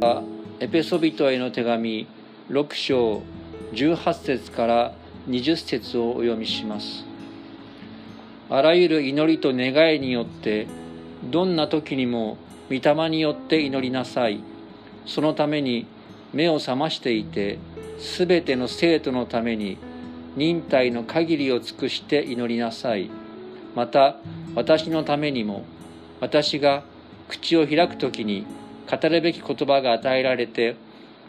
はエペソビトへの手紙6章18節から20節をお読みします。あらゆる祈りと願いによってどんな時にも御霊によって祈りなさい。そのために目を覚ましていてすべての生徒のために忍耐の限りを尽くして祈りなさい。また私のためにも私が口を開く時に語るべき言葉が与えられて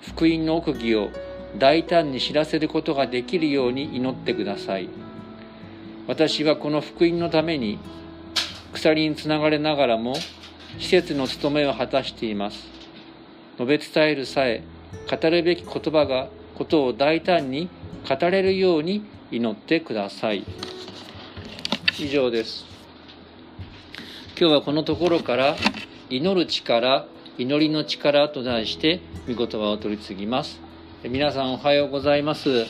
福音の奥義を大胆に知らせることができるように祈ってください。私はこの福音のために鎖につながれながらも施設の務めを果たしています。述べ伝えるさえ語るべき言葉がことを大胆に語れるように祈ってください。以上です。今日はこのところから祈る力祈りの力と題して御言葉を取り次ぎます。皆さんおはようございます。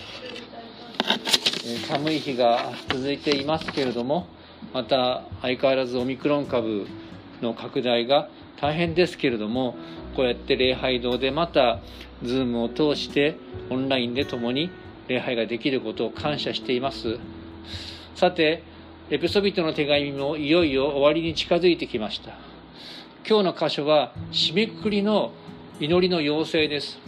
寒い日が続いていますけれどもまた相変わらずオミクロン株の拡大が大変ですけれどもこうやって礼拝堂でまた Zoom を通してオンラインで共に礼拝ができることを感謝しています。さてエピソビトの手紙もいよいよ終わりに近づいてきました。今日の箇所は締めくくりの祈りの要請です。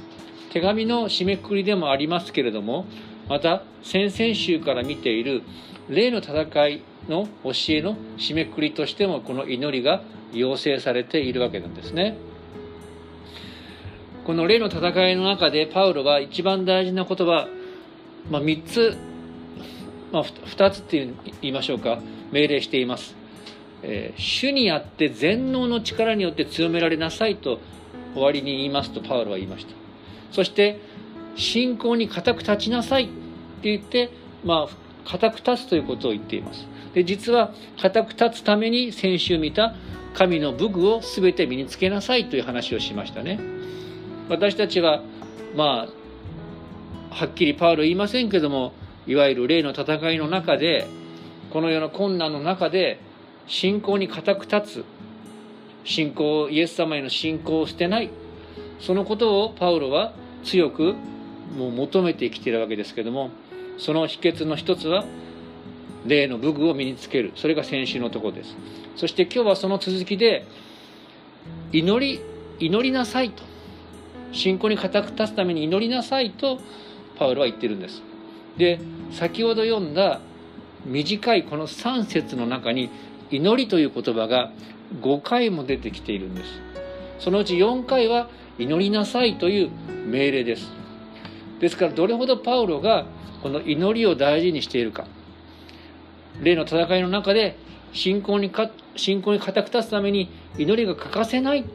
手紙の締めくくりでもありますけれどもまた先々週から見ている霊の戦いの教えの締めくくりとしてもこの祈りが要請されているわけなんですね。この霊の戦いの中でパウロは一番大事な言葉、まあ、3つ、まあ、2つって言いましょうか。命令しています、えー、主にあって全能の力によって強められなさいと終わりに言いますとパウロは言いました。そして信仰に固く立ちなさいって言ってまあ固く立つということを言っています。で実は固く立つために先週見た神の武具を全て身につけなさいという話をしましたね。私たちはまあはっきりパウロ言いませんけどもいわゆる霊の戦いの中でこの世の困難の中で信仰に固く立つ。信仰イエス様への信仰を捨てない。そのことをパウロは強くもう求めてきているわけですけどもその秘訣の一つは霊の武具を身につける。それが先週のところです。そして今日はその続きで祈り祈りなさいと。信仰に固く立つために祈りなさいとパウロは言ってるんです。で先ほど読んだ短いこの3節の中に祈りという言葉が5回も出てきているんです。そのうち4回は祈りなさいという命令です。ですからどれほどパウロがこの祈りを大事にしているか。例の戦いの中で信仰にか信仰に固く立つために祈りが欠かせない。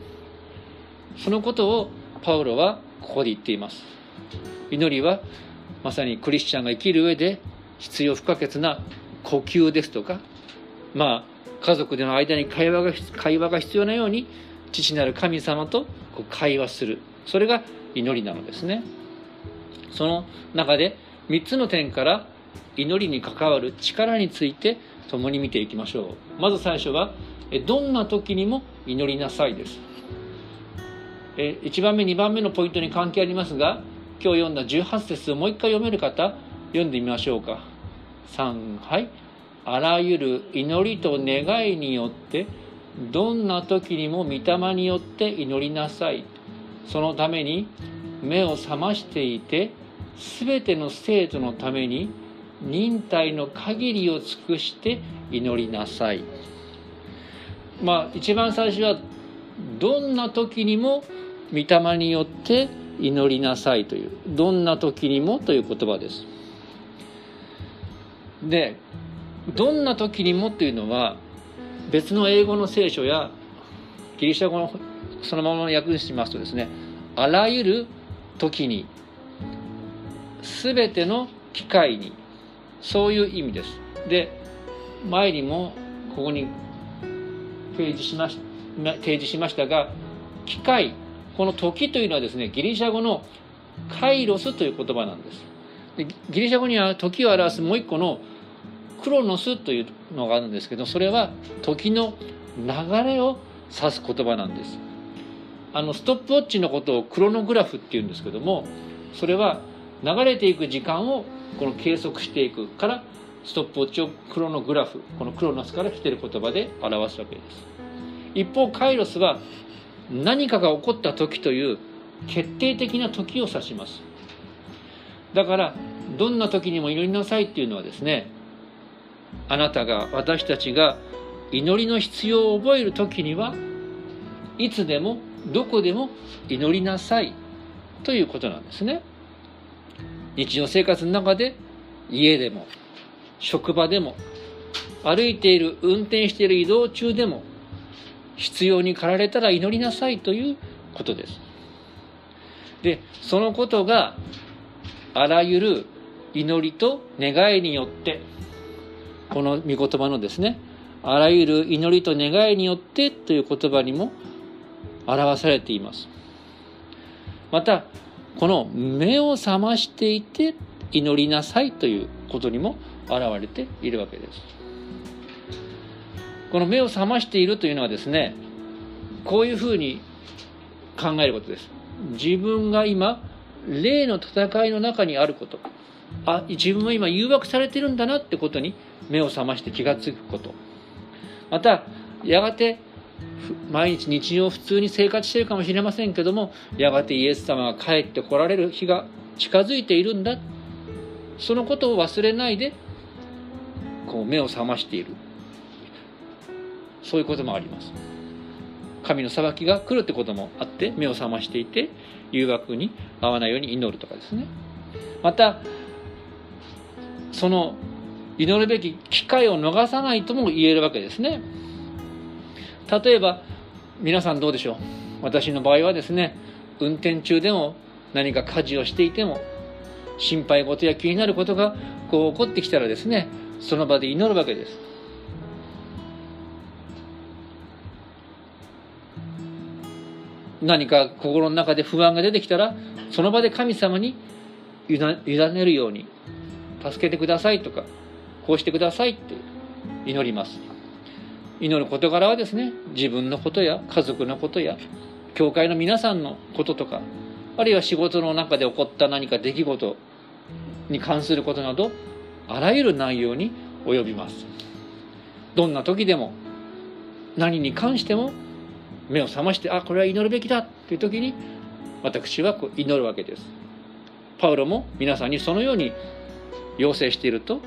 そのことをパウロはここで言っています。祈りはまさにクリスチャンが生きる上で必要不可欠な呼吸ですとかまあ家族での間に会話が会話が必要なように父なる神様とこう会話する。それが祈りなのですね。その中で3つの点から祈りに関わる力について共に見ていきましょう。まず最初はどんな時にも祈りなさいです。1番目2番目のポイントに関係ありますが今日読んだ18節をもう一回読める方読んでみましょうか。3はい。あらゆる祈りと願いによってどんな時にも御霊によって祈りなさい。そのために目を覚ましていて全ての生徒のために忍耐の限りを尽くして祈りなさい。まあ一番最初はどんな時にも御霊によって祈りなさいというどんな時にもという言葉です。でどんな時にもというのは別の英語の聖書やギリシャ語のそのままの訳にしますとですねあらゆる時に全ての機会にそういう意味です。で前にもここに提示しまし提示しましたが機会この時というのはですねギリシャ語のカイロスという言葉なんです。でギリシャ語には時を表すもう一個のクロノスというのがあるんですけどそれは時の流れを指す言葉なんです。あのストップウォッチのことをクロノグラフっていうんですけどもそれは流れていく時間をこの計測していくからストップウォッチをクロノグラフこのクロノスから来てる言葉で表すわけです。一方カイロスは何かが起こった時という決定的な時を指します。だからどんな時にも祈りなさいっていうのはですねあなたが私たちが祈りの必要を覚える時にはいつでもどこでも祈りなさいということなんですね。日常生活の中で家でも職場でも歩いている運転している移動中でも必要に駆られたら祈りなさいということです。でそのことがあらゆる祈りと願いによってこの御言葉のですねあらゆる祈りと願いによってという言葉にも表されています。またこの目を覚ましていて祈りなさいということにも現れているわけです。この目を覚ましているというのはですねこういうふうに考えることです。自分が今霊の戦いの中にあること。あ自分は今誘惑されてるんだなってことに目を覚まして気がつくこと。またやがて毎日日常普通に生活しているかもしれませんけどもやがてイエス様が帰ってこられる日が近づいているんだ。そのことを忘れないでこう目を覚ましている。そういうこともあります。神の裁きが来るってこともあって目を覚ましていて誘惑に遭わないように祈るとかですね。またその祈るべき機会を逃さないとも言えるわけですね。例えば皆さんどうでしょう？私の場合はですね運転中でも何か家事をしていても心配事や気になることがこう起こってきたらですねその場で祈るわけです。何か心の中で不安が出てきたらその場で神様に委ねるように助けてくださいとかこうしてくださいって祈ります。祈る事柄はですね自分のことや家族のことや教会の皆さんのこととかあるいは仕事の中で起こった何か出来事に関することなどあらゆる内容に及びます。どんな時でも何に関しても目を覚ましてあこれは祈るべきだという時に私はこう祈るわけです。パウロも皆さんにそのように要請していると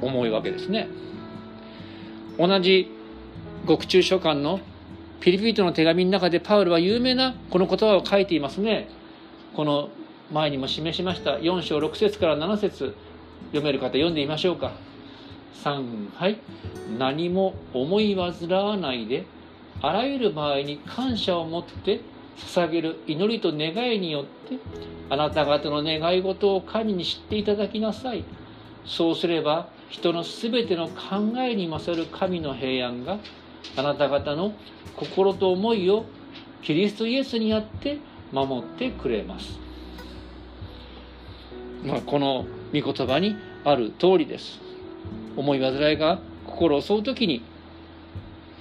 思うわけですね。同じ獄中書簡のピリピリトの手紙の中でパウルは有名なこの言葉を書いていますね。この前にも示しました。4章6節から7節。読める方読んでみましょうか。3はい。何も思い煩わないであらゆる場合に感謝を持って捧げる祈りと願いによってあなた方の願い事を神に知っていただきなさい。そうすれば人のすべての考えに勝る神の平安があなた方の心と思いをキリストイエスにあって守ってくれます。まあ、この御言葉にある通りです。思い煩いが心を襲う時に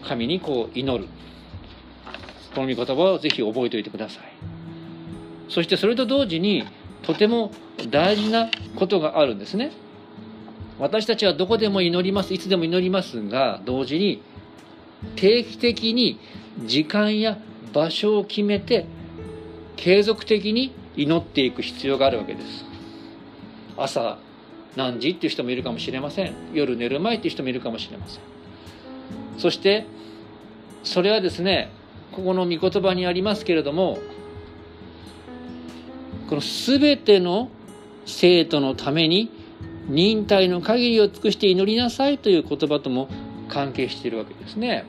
神にこう祈る。この御言葉をぜひ覚えておいてください。そしてそれと同時にとても大事なことがあるんですね。私たちはどこでも祈ります。いつでも祈りますが同時に定期的に時間や場所を決めて継続的に祈っていく必要があるわけです。朝何時っていう人もいるかもしれません。夜寝る前っていう人もいるかもしれません。そしてそれはですねここの御言葉にありますけれどもこの全ての生徒のために忍耐の限りを尽くして祈りなさいという言葉とも関係しているわけですね。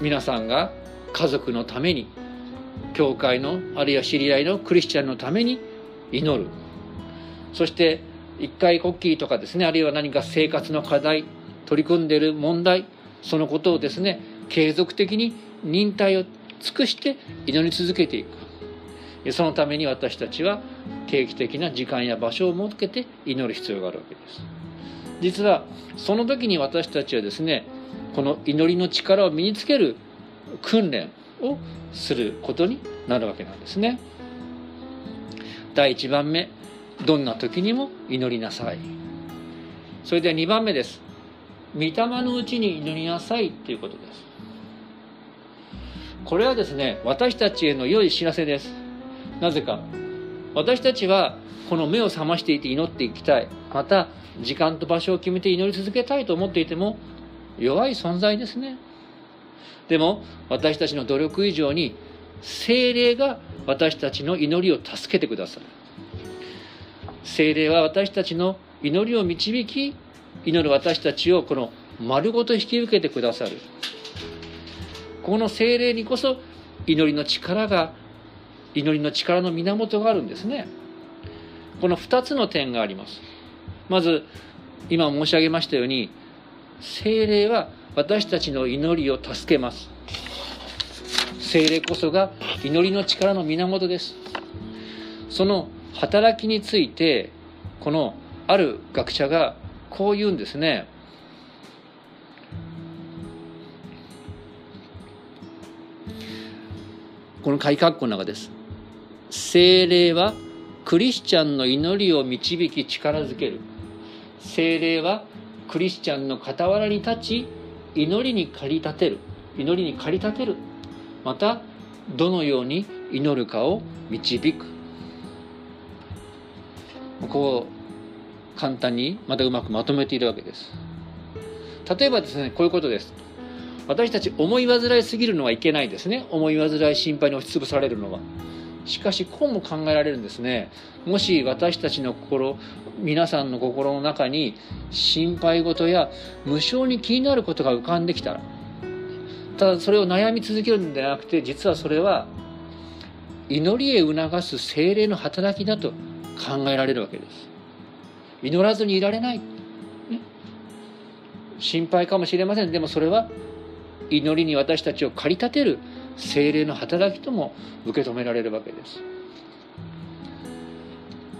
皆さんが家族のために教会のあるいは知り合いのクリスチャンのために祈るそして一回国旗とかですねあるいは何か生活の課題取り組んでいる問題そのことをですね継続的に忍耐を尽くして祈り続けていくそのために私たちは定期的な時間や場所を設けて祈る必要があるわけです。実はその時に私たちはですねこの祈りの力を身につける訓練をすることになるわけなんですね。第1番目どんな時にも祈りなさい。それでは2番目です。御霊のうちに祈りなさいということです。これはですね私たちへの良い知らせです。なぜか。私たちはこの目を覚ましていて祈っていきたい。また時間と場所を決めて祈り続けたいと思っていても弱い存在ですね。でも私たちの努力以上に精霊が私たちの祈りを助けてくださる精霊は私たちの祈りを導き祈る私たちをこの丸ごと引き受けてくださる。この精霊にこそ祈りの力が祈りの力の源があるんですね。この2つの点があります。まず今申し上げましたように精霊は私たちの祈りを助けます。精霊こそが祈りの力の源です。その働きについてこのある学者がこう言うんですね。この改革の中です。精霊はクリスチャンの祈りを導き力づける。精霊はクリスチャンの傍らに立ち祈りに駆り立てる。祈りに駆り立てる。またどのように祈るかを導く。こう簡単にまたうまくまとめているわけです。例えばですねこういうことです。私たち思い煩いすぎるのはいけないですね。思い煩い心配に押しつぶされるのは。しかしこうも考えられるんですね。もし私たちの心皆さんの心の中に心配事や無性に気になることが浮かんできたらただそれを悩み続けるんではなくて実はそれは祈りへ促す精霊の働きだと考えられるわけです。祈らずにいられない、ね、心配かもしれません。でもそれは祈りに私たちを駆り立てる精霊の働きとも受け止められるわけです。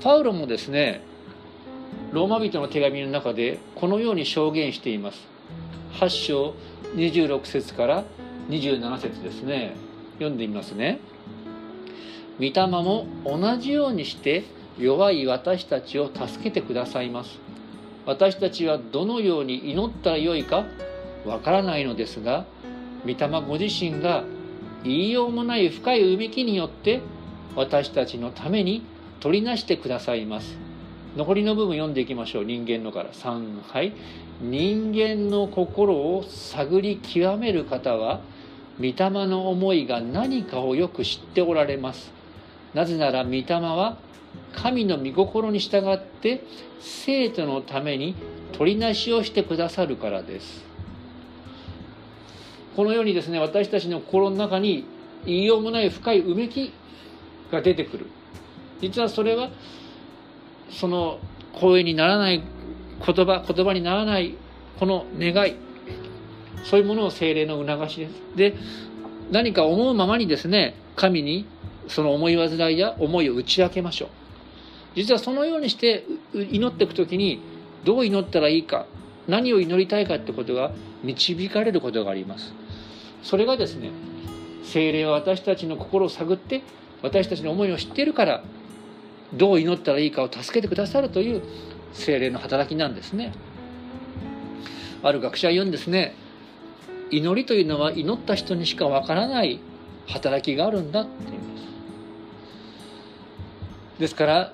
パウロもですねローマ人の手紙の中でこのように証言しています。8章26節から27節ですね。読んでみますね。御霊も同じようにして弱い私たちを助けてくださいます。私たちはどのように祈ったらよいかわからないのですが御霊ご自身が言いようもない深いうめきによって私たちのために取りなしてくださいます。残りの部分読んでいきましょう。人間のから。3はい人間の心を探り極める方は御霊の思いが何かをよく知っておられます。なぜなら御霊は神の御心に従って生徒のために取りなしをしてくださるからです。このようにですね私たちの心の中に言いようもない深いうめきが出てくる。実はそれはその声にならない言葉言葉にならないこの願い。そういうものを精霊の促しです。で何か思うままにですね神にその思い煩いや思いを打ち明けましょう。実はそのようにして祈っていく時にどう祈ったらいいか何を祈りたいかってことが導かれることがあります。それがですね精霊は私たちの心を探って私たちの思いを知っているからどう祈ったらいいかを助けてくださるという精霊の働きなんですね。ある学者は言うんですね祈りというのは祈った人にしかわからない働きがあるんだって言います。ですから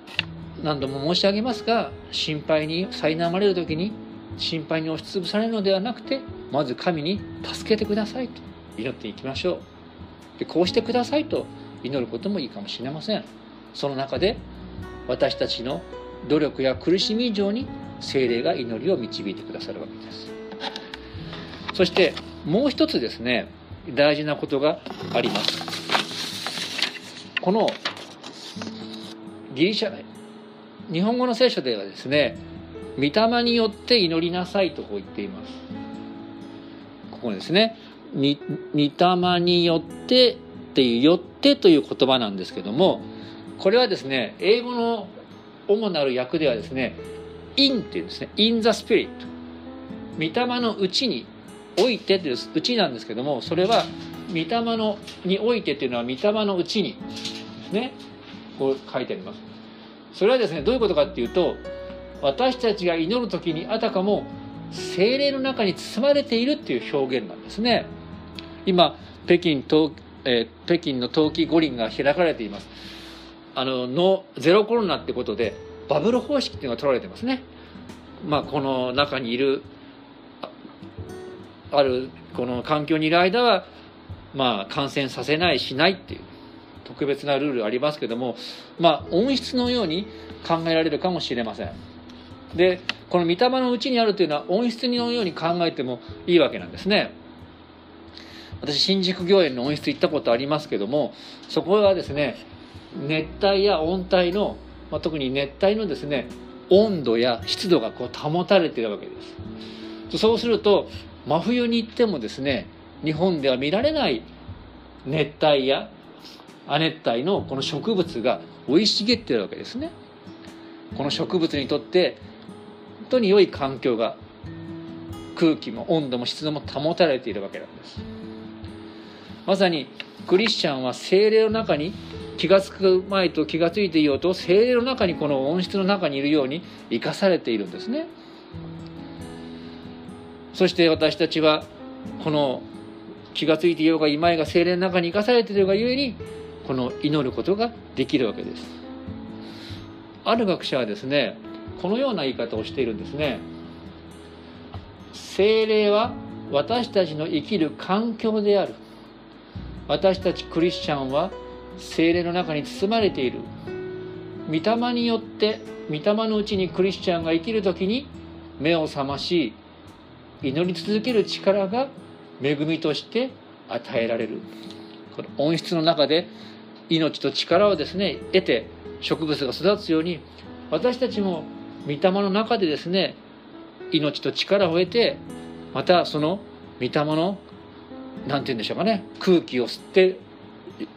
何度も申し上げますが心配に苛まれる時に心配に押しつぶされるのではなくてまず神に助けてくださいと。祈っていきましょう。でこうしてくださいと祈ることもいいかもしれません。その中で私たちの努力や苦しみ以上に精霊が祈りを導いてくださるわけです。そしてもう一つですね大事なことがあります。このギリシャ日本語の聖書ではですね御霊によって祈りなさいとこう言っています。ここですね。に御霊によってっていうよってという言葉なんですけどもこれはですね英語の主なる訳ではですね in っていうんですね in the spirit 御霊のうちにおいてといううちなんですけどもそれは御霊のにおいてっていうのは御霊のうちにねこう書いてあります。それはですねどういうことかっていうと私たちが祈る時にあたかも精霊の中に包まれているっていう表現なんですね。今北京冬、えー、北京の冬季五輪が開かれています。あののゼロコロナってことでバブル方式っていうのが取られてますね。まあこの中にいるあるこの環境にいる間はまあ感染させないしないっていう特別なルールありますけどもまあ温室のように考えられるかもしれません。でこの御霊のうちにあるというのは温室のように考えてもいいわけなんですね。私新宿御苑の温室行ったことありますけどもそこはですね熱帯や温帯の、まあ、特に熱帯のですね温度や湿度がこう保たれているわけです。そうすると真冬に行ってもですね日本では見られない熱帯や亜熱帯のこの植物が生い茂ってるわけですね。この植物にとって本当に良い環境が空気も温度も湿度も保たれているわけなんです。まさにクリスチャンは精霊の中に気が付く前と気が付いていようと精霊の中にこの温室の中にいるように生かされているんですね。そして私たちはこの気が付いていようが今井が精霊の中に生かされているがゆえにこの祈ることができるわけです。ある学者はですねこのような言い方をしているんですね。精霊は私たちの生きる環境である。私たちクリスチャンは精霊の中に包まれている。御霊によって御霊のうちにクリスチャンが生きる時に目を覚まし祈り続ける力が恵みとして与えられる。この温室の中で命と力をですね得て植物が育つように私たちも御霊の中でですね命と力を得てまたその御霊の何て言うんでしょうかね。空気を吸って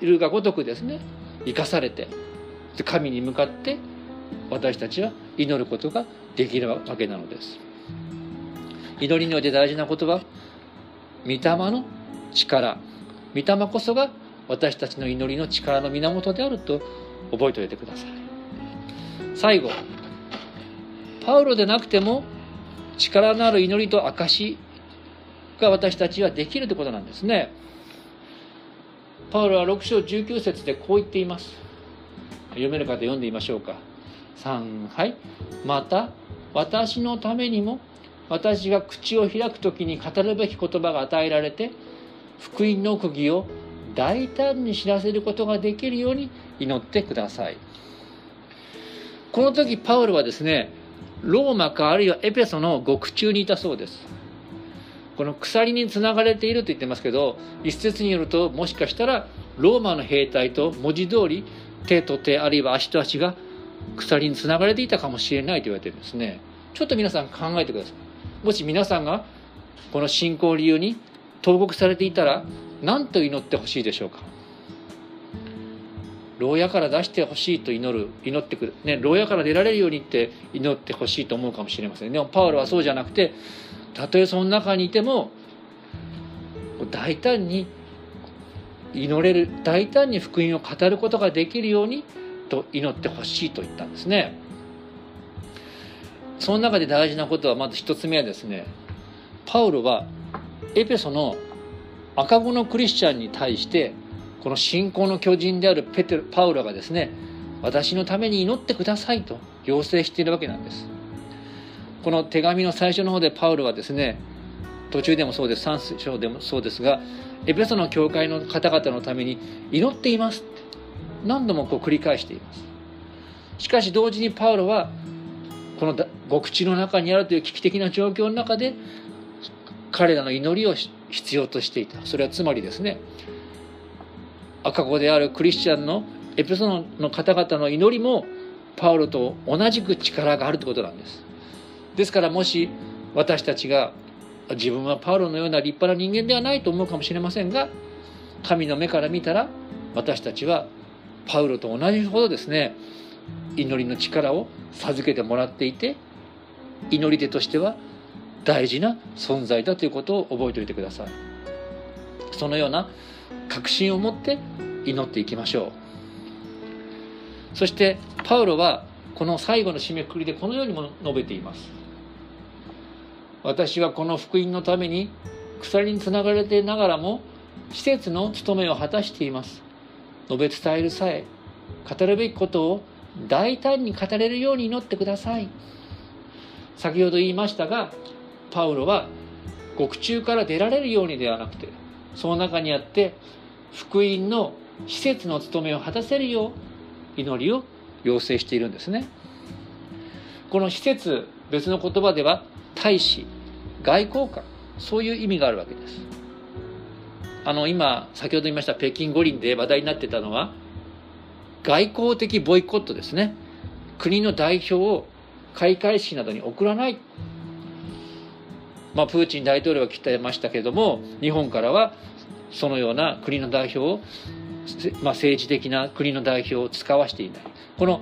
いるがごとくですね生かされて神に向かって私たちは祈ることができるわけなのです。祈りにおいて大事なことは御霊の力。御霊こそが私たちの祈りの力の源であると覚えておいてください。最後パウロでなくても力のある祈りと証が私たちはできるということなんですねパウロは6章19節でこう言っています読める方読んでみましょうか3はいまた私のためにも私が口を開く時に語るべき言葉が与えられて福音の釘を大胆に知らせることができるように祈ってくださいこの時パウロはですねローマかあるいはエペソの獄中にいたそうですこの鎖につながれていると言ってますけど一説によるともしかしたらローマの兵隊と文字通り手と手あるいは足と足が鎖につながれていたかもしれないと言われてるんですね。ちょっと皆さん考えてください。もし皆さんがこの信仰理由に投獄されていたら何と祈ってほしいでしょうか？牢屋から出してほしいと祈る祈ってくる、ね、牢屋から出られるようにって祈ってほしいと思うかもしれません。でもパウロはそうじゃなくてたとえその中にいても大胆に祈れる大胆に福音を語ることができるようにと祈ってほしいと言ったんですね。その中で大事なことはまず一つ目はですねパウロはエペソの赤子のクリスチャンに対してこの信仰の巨人であるペテパウロがですね私のために祈ってくださいと要請しているわけなんですこの手紙の最初の方でパウロはですね途中でもそうです3章でもそうですがエペソの教会の方々のために祈っています。何度もこう繰り返しています。しかし同時にパウロはこの獄地の中にあるという危機的な状況の中で彼らの祈りを必要としていた。それはつまりですね赤子であるクリスチャンのエペソの方々の祈りもパウロと同じく力があるということなんです。ですからもし私たちが自分はパウロのような立派な人間ではないと思うかもしれませんが神の目から見たら私たちはパウロと同じほどですね祈りの力を授けてもらっていて祈り手としては大事な存在だということを覚えておいてください。そのような確信を持って祈っていきましょう。そしてパウロはこの最後の締めくくりでこのようにも述べています。私はこの福音のために鎖につながれてながらも施設の務めを果たしています。述べ伝えるさえ語るべきことを大胆に語れるように祈ってください。先ほど言いましたがパウロは獄中から出られるようにではなくてその中にあって福音の施設の務めを果たせるよう祈りを要請しているんですね。この施設別の言葉では大使外交官そういう意味があるわけです。あの今先ほど言いました北京五輪で話題になってたのは外交的ボイコットですね。国の代表を開会式などに送らない。まあ、プーチン大統領は来てましたけれども日本からはそのような国の代表を、まあ、政治的な国の代表を使わしていない。この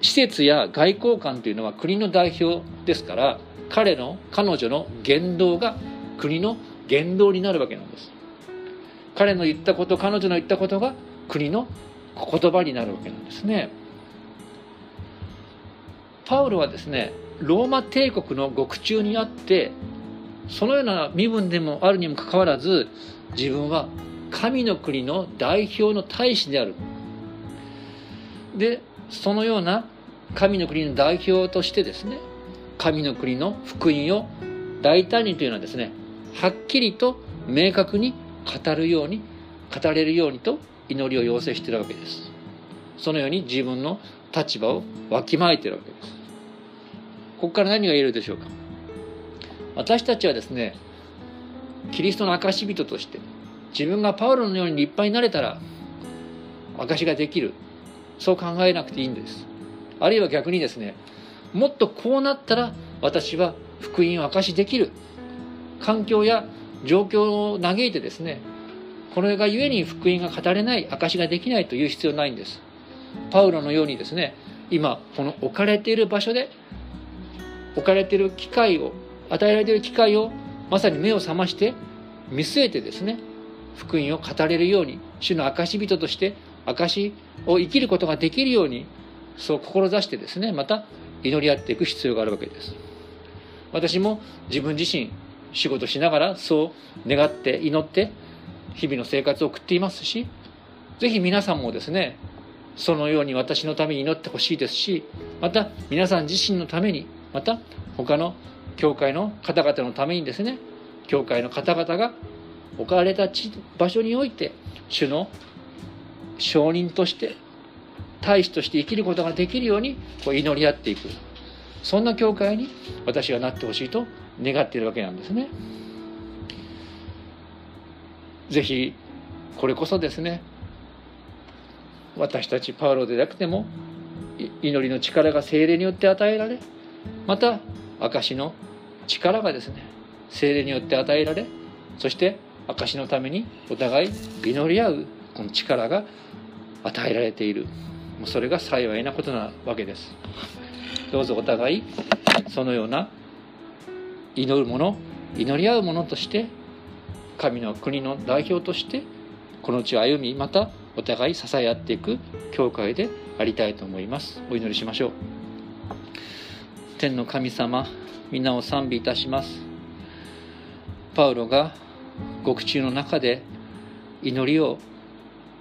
施設や外交官というのは国の代表ですから彼の彼女の言動が国の言動になるわけなんです。彼の言ったこと彼女の言ったことが国の言葉になるわけなんですね。パウロはですねローマ帝国の獄中にあってそのような身分でもあるにもかかわらず自分は神の国の代表の大使である。でそのような神の国の代表としてですね神の国の福音を大胆にというのはですねはっきりと明確に語るように語れるようにと祈りを要請しているわけです。そのように自分の立場をわきまえているわけです。ここから何が言えるでしょうか。私たちはですねキリストの証人として自分がパウロのように立派になれたら証ができる。そう考えなくていいんです。あるいは逆にですねもっとこうなったら私は福音を証しできる。環境や状況を嘆いてですねこれがゆえに福音が語れない証しができないという必要ないんです。パウロのようにですね今この置かれている場所で置かれている機会を与えられている機会をまさに目を覚まして見据えてですね福音を語れるように主の証人として証を生きることができるようにそう志してですねまた祈り合っていく必要があるわけです。私も自分自身仕事しながらそう願って祈って日々の生活を送っていますしぜひ皆さんもですねそのように私のために祈ってほしいですしまた皆さん自身のためにまた他の教会の方々のためにですね教会の方々が置かれた場所において主の証人として大使として生きることができるようにこう祈り合っていくそんな教会に私はなってほしいと願っているわけなんですね。ぜひこれこそですね私たちパウロでなくても祈りの力が精霊によって与えられまた証の力がですね精霊によって与えられそして証のためにお互い祈り合うこの力が与えられている。それが幸いなことなわけです。どうぞお互いそのような祈る者祈り合う者として神の国の代表としてこの地を歩みまたお互い支え合っていく教会でありたいと思います。お祈りしましょう。天の神様皆を賛美いたします。パウロが獄中の中で祈りを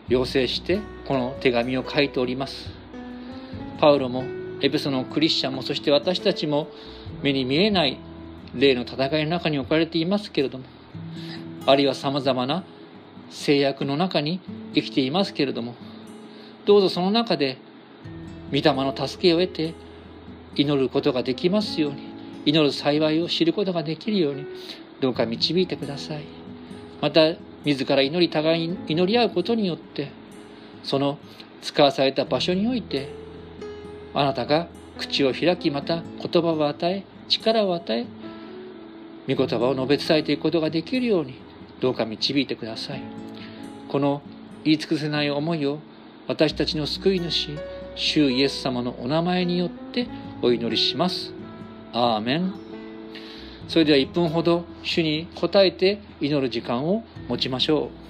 要請してこの手紙を書いております。パウロもエペソのクリスチャンもそして私たちも目に見えない霊の戦いの中に置かれていますけれどもあるいはさまざまな制約の中に生きていますけれどもどうぞその中で御霊の助けを得て祈ることができますように祈る幸いを知ることができるようにどうか導いてください。また自ら祈り互いに祈り合うことによってその使わされた場所においてあなたが口を開きまた言葉を与え力を与え御言葉を述べ伝えていくことができるようにどうか導いてください。この言い尽くせない思いを私たちの救い主主イエス様のお名前によってお祈りします。アーメン。それでは1分ほど主に応えて祈る時間を持ちましょう。